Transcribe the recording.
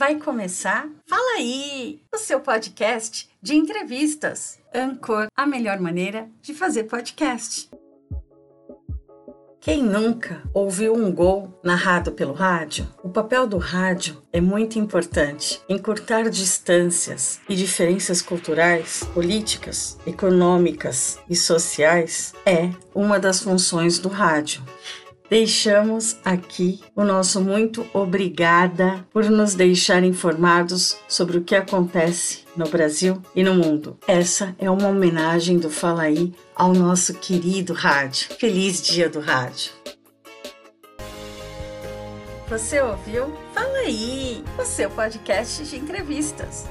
Vai começar? Fala aí! O seu podcast de entrevistas. Ancor, a melhor maneira de fazer podcast. Quem nunca ouviu um gol narrado pelo rádio? O papel do rádio é muito importante. Encurtar distâncias e diferenças culturais, políticas, econômicas e sociais é uma das funções do rádio deixamos aqui o nosso muito obrigada por nos deixar informados sobre o que acontece no Brasil e no mundo. Essa é uma homenagem do Fala aí ao nosso querido rádio. Feliz Dia do Rádio! Você ouviu? Fala aí! O seu podcast de entrevistas.